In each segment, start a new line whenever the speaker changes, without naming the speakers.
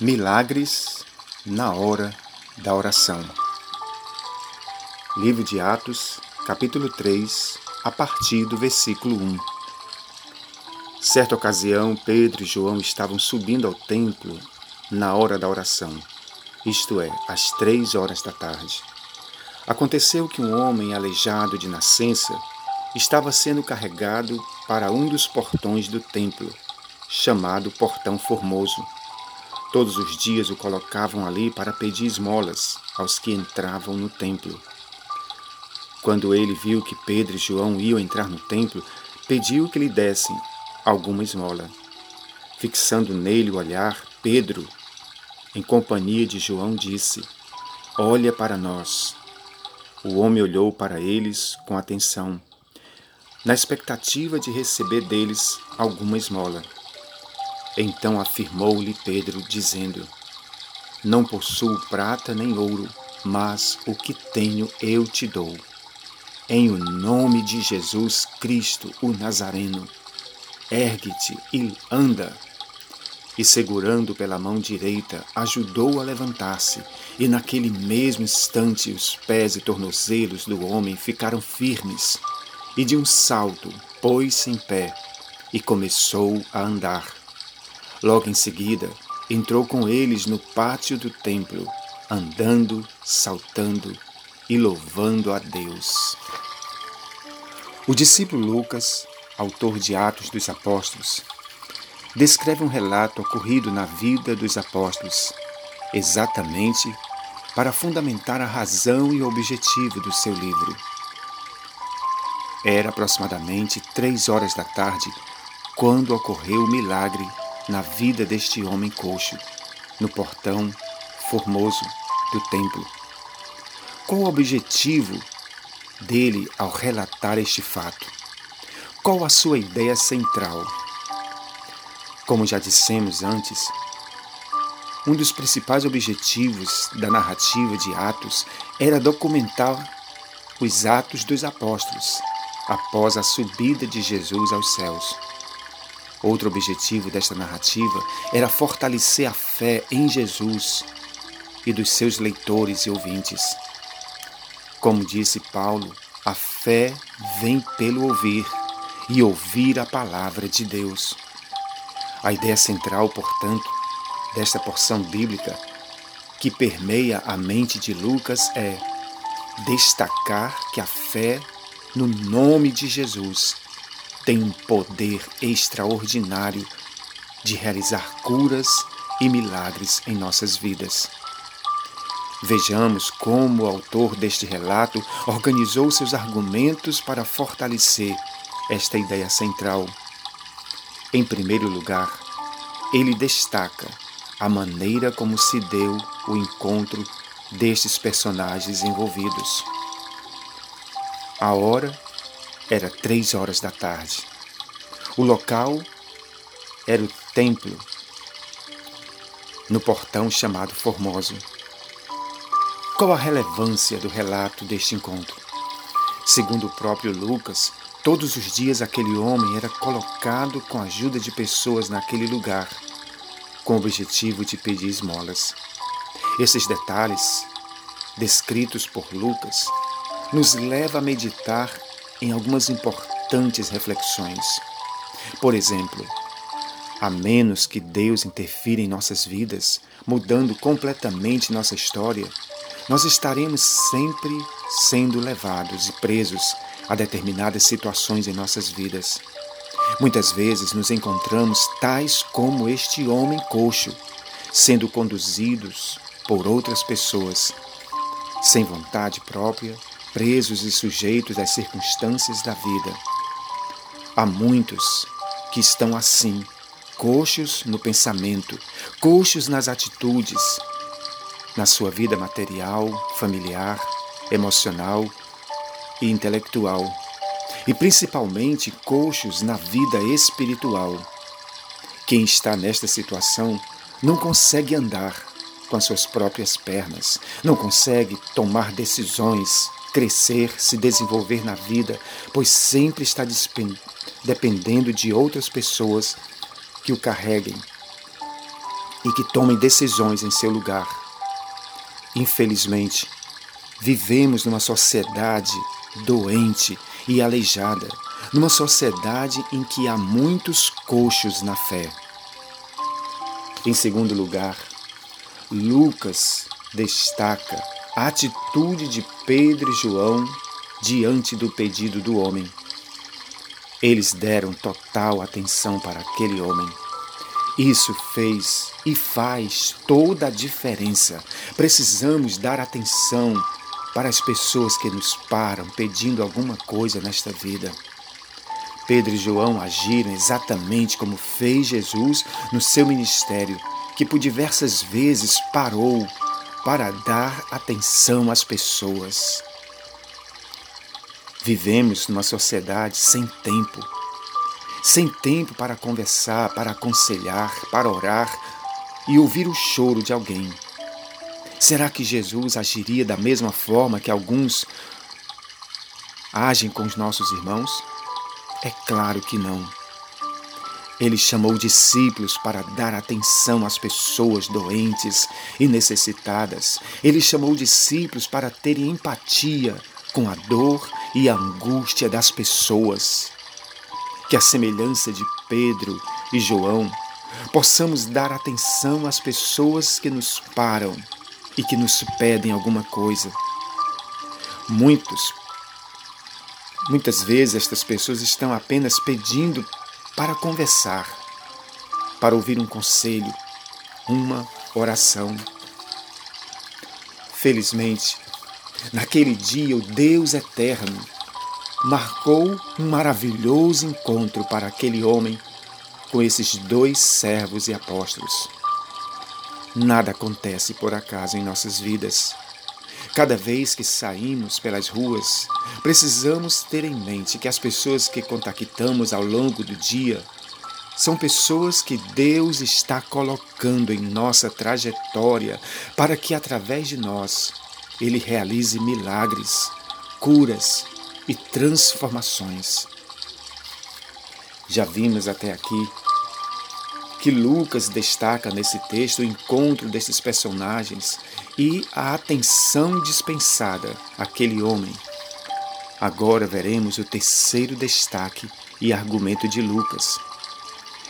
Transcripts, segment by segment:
Milagres na hora da oração. Livro de Atos, capítulo 3, a partir do versículo 1. Certa ocasião, Pedro e João estavam subindo ao templo na hora da oração, isto é, às três horas da tarde. Aconteceu que um homem aleijado de nascença estava sendo carregado para um dos portões do templo, chamado Portão Formoso Todos os dias o colocavam ali para pedir esmolas aos que entravam no templo. Quando ele viu que Pedro e João iam entrar no templo, pediu que lhe dessem alguma esmola. Fixando nele o olhar, Pedro, em companhia de João, disse: Olha para nós. O homem olhou para eles com atenção, na expectativa de receber deles alguma esmola. Então afirmou-lhe Pedro, dizendo: Não possuo prata nem ouro, mas o que tenho eu te dou. Em o nome de Jesus Cristo, o Nazareno, ergue-te e anda. E segurando pela mão direita, ajudou a levantar-se, e naquele mesmo instante os pés e tornozelos do homem ficaram firmes, e de um salto pôs-se em pé e começou a andar. Logo em seguida, entrou com eles no pátio do templo, andando, saltando e louvando a Deus. O discípulo Lucas, autor de Atos dos Apóstolos, descreve um relato ocorrido na vida dos apóstolos, exatamente para fundamentar a razão e o objetivo do seu livro. Era aproximadamente três horas da tarde quando ocorreu o milagre na vida deste homem coxo, no portão formoso do templo. Qual o objetivo dele ao relatar este fato? Qual a sua ideia central? Como já dissemos antes, um dos principais objetivos da narrativa de Atos era documentar os atos dos apóstolos após a subida de Jesus aos céus. Outro objetivo desta narrativa era fortalecer a fé em Jesus e dos seus leitores e ouvintes. Como disse Paulo, a fé vem pelo ouvir e ouvir a palavra de Deus. A ideia central, portanto, desta porção bíblica que permeia a mente de Lucas é destacar que a fé no nome de Jesus tem um poder extraordinário de realizar curas e milagres em nossas vidas. Vejamos como o autor deste relato organizou seus argumentos para fortalecer esta ideia central. Em primeiro lugar, ele destaca a maneira como se deu o encontro destes personagens envolvidos. A hora era três horas da tarde. O local era o templo, no portão chamado Formoso. Qual a relevância do relato deste encontro? Segundo o próprio Lucas, todos os dias aquele homem era colocado com a ajuda de pessoas naquele lugar, com o objetivo de pedir esmolas. Esses detalhes, descritos por Lucas, nos leva a meditar em algumas importantes reflexões. Por exemplo, a menos que Deus interfira em nossas vidas, mudando completamente nossa história, nós estaremos sempre sendo levados e presos a determinadas situações em nossas vidas. Muitas vezes nos encontramos tais como este homem coxo, sendo conduzidos por outras pessoas, sem vontade própria, presos e sujeitos às circunstâncias da vida. Há muitos que estão assim, coxos no pensamento, coxos nas atitudes, na sua vida material, familiar, emocional e intelectual, e principalmente coxos na vida espiritual. Quem está nesta situação não consegue andar com as suas próprias pernas, não consegue tomar decisões, crescer, se desenvolver na vida, pois sempre está dependendo de outras pessoas que o carreguem, e que tomem decisões em seu lugar. Infelizmente, vivemos numa sociedade doente e aleijada, numa sociedade em que há muitos coxos na fé. Em segundo lugar, Lucas destaca a atitude de Pedro e João diante do pedido do homem. Eles deram total atenção para aquele homem. Isso fez e faz toda a diferença. Precisamos dar atenção para as pessoas que nos param pedindo alguma coisa nesta vida. Pedro e João agiram exatamente como fez Jesus no seu ministério, que por diversas vezes parou para dar atenção às pessoas. Vivemos numa sociedade sem tempo, sem tempo para conversar, para aconselhar, para orar e ouvir o choro de alguém. Será que Jesus agiria da mesma forma que alguns agem com os nossos irmãos? É claro que não. Ele chamou discípulos para dar atenção às pessoas doentes e necessitadas. Ele chamou discípulos para terem empatia com a dor e a angústia das pessoas. Que a semelhança de Pedro e João, possamos dar atenção às pessoas que nos param e que nos pedem alguma coisa. Muitos, muitas vezes estas pessoas estão apenas pedindo para conversar, para ouvir um conselho, uma oração. Felizmente, naquele dia o Deus eterno marcou um maravilhoso encontro para aquele homem com esses dois servos e apóstolos. Nada acontece por acaso em nossas vidas. Cada vez que saímos pelas ruas, precisamos ter em mente que as pessoas que contactamos ao longo do dia são pessoas que Deus está colocando em nossa trajetória para que, através de nós, Ele realize milagres, curas e transformações. Já vimos até aqui que Lucas destaca nesse texto o encontro desses personagens e a atenção dispensada àquele homem. Agora veremos o terceiro destaque e argumento de Lucas.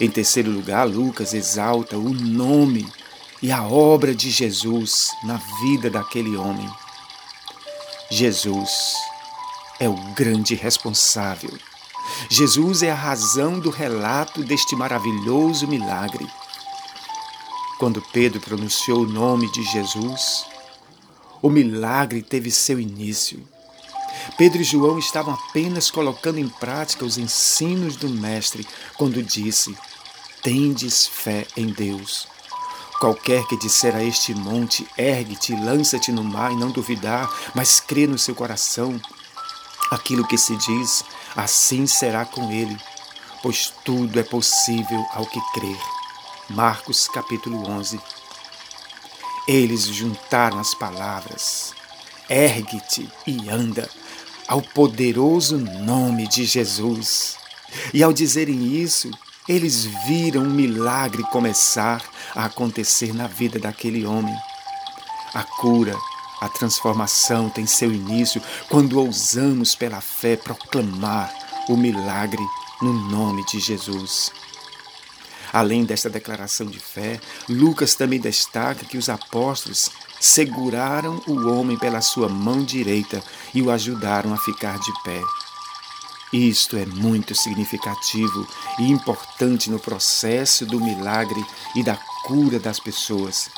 Em terceiro lugar, Lucas exalta o nome e a obra de Jesus na vida daquele homem. Jesus é o grande responsável Jesus é a razão do relato deste maravilhoso milagre. Quando Pedro pronunciou o nome de Jesus, o milagre teve seu início. Pedro e João estavam apenas colocando em prática os ensinos do Mestre quando disse: Tendes fé em Deus. Qualquer que disser a este monte, ergue-te, lança-te no mar e não duvidar, mas crê no seu coração, aquilo que se diz, assim será com ele, pois tudo é possível ao que crer. Marcos capítulo 11. Eles juntaram as palavras: ergue-te e anda, ao poderoso nome de Jesus. E ao dizerem isso, eles viram um milagre começar a acontecer na vida daquele homem. A cura, a transformação tem seu início quando ousamos pela fé proclamar o milagre no nome de Jesus. Além desta declaração de fé, Lucas também destaca que os apóstolos seguraram o homem pela sua mão direita e o ajudaram a ficar de pé. Isto é muito significativo e importante no processo do milagre e da cura das pessoas,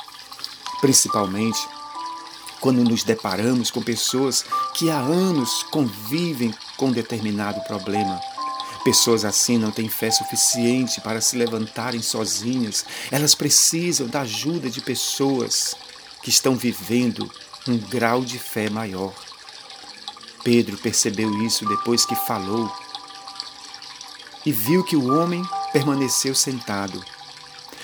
principalmente quando nos deparamos com pessoas que há anos convivem com determinado problema. Pessoas assim não têm fé suficiente para se levantarem sozinhas, elas precisam da ajuda de pessoas que estão vivendo um grau de fé maior. Pedro percebeu isso depois que falou e viu que o homem permaneceu sentado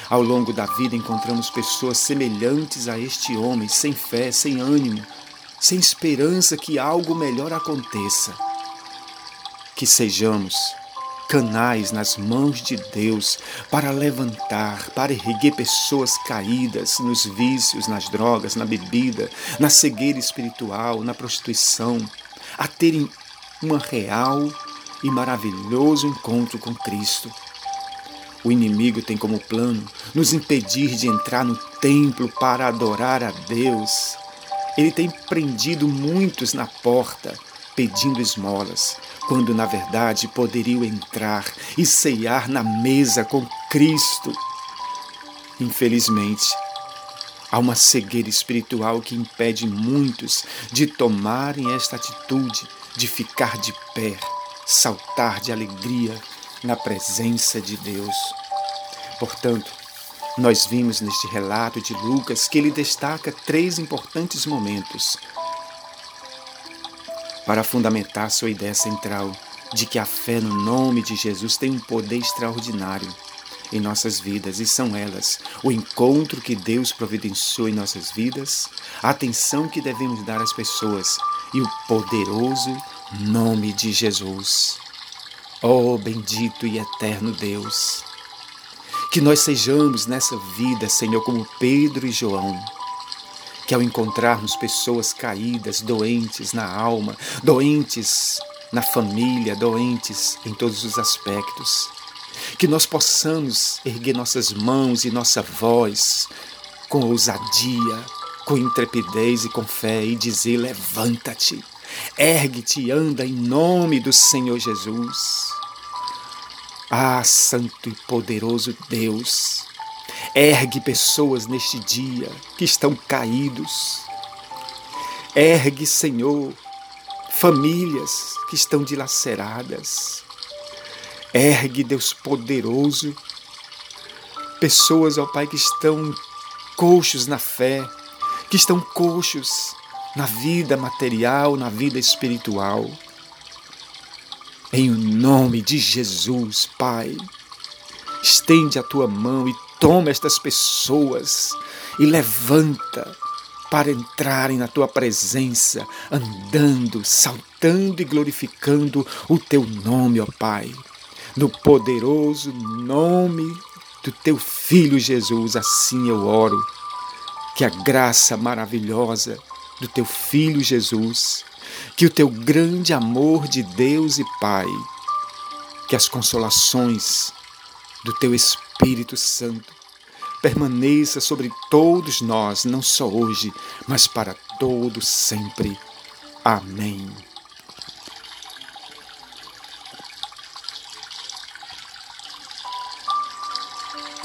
ao longo da vida encontramos pessoas semelhantes a este homem, sem fé, sem ânimo, sem esperança que algo melhor aconteça. Que sejamos canais nas mãos de Deus para levantar, para erguer pessoas caídas nos vícios, nas drogas, na bebida, na cegueira espiritual, na prostituição, a terem uma real e maravilhoso encontro com Cristo. O inimigo tem como plano nos impedir de entrar no templo para adorar a Deus. Ele tem prendido muitos na porta pedindo esmolas, quando na verdade poderiam entrar e ceiar na mesa com Cristo. Infelizmente, há uma cegueira espiritual que impede muitos de tomarem esta atitude de ficar de pé, saltar de alegria na presença de Deus. Portanto, nós vimos neste relato de Lucas que ele destaca três importantes momentos para fundamentar sua ideia central de que a fé no nome de Jesus tem um poder extraordinário em nossas vidas e são elas o encontro que Deus providenciou em nossas vidas, a atenção que devemos dar às pessoas e o poderoso nome de Jesus. Oh, bendito e eterno Deus! Que nós sejamos nessa vida, Senhor, como Pedro e João que ao encontrarmos pessoas caídas, doentes na alma, doentes na família, doentes em todos os aspectos, que nós possamos erguer nossas mãos e nossa voz com ousadia, com intrepidez e com fé e dizer: levanta-te, ergue-te e anda em nome do Senhor Jesus. Ah, Santo e poderoso Deus, Ergue pessoas neste dia que estão caídos. Ergue, Senhor, famílias que estão dilaceradas. Ergue, Deus poderoso, pessoas, ó Pai, que estão coxos na fé, que estão coxos na vida material, na vida espiritual. Em nome de Jesus, Pai, estende a tua mão e Toma estas pessoas e levanta para entrarem na tua presença, andando, saltando e glorificando o teu nome, ó Pai. No poderoso nome do teu filho Jesus, assim eu oro. Que a graça maravilhosa do teu filho Jesus, que o teu grande amor de Deus e Pai, que as consolações do teu Espírito Espírito Santo permaneça sobre todos nós, não só hoje, mas para todo sempre. Amém.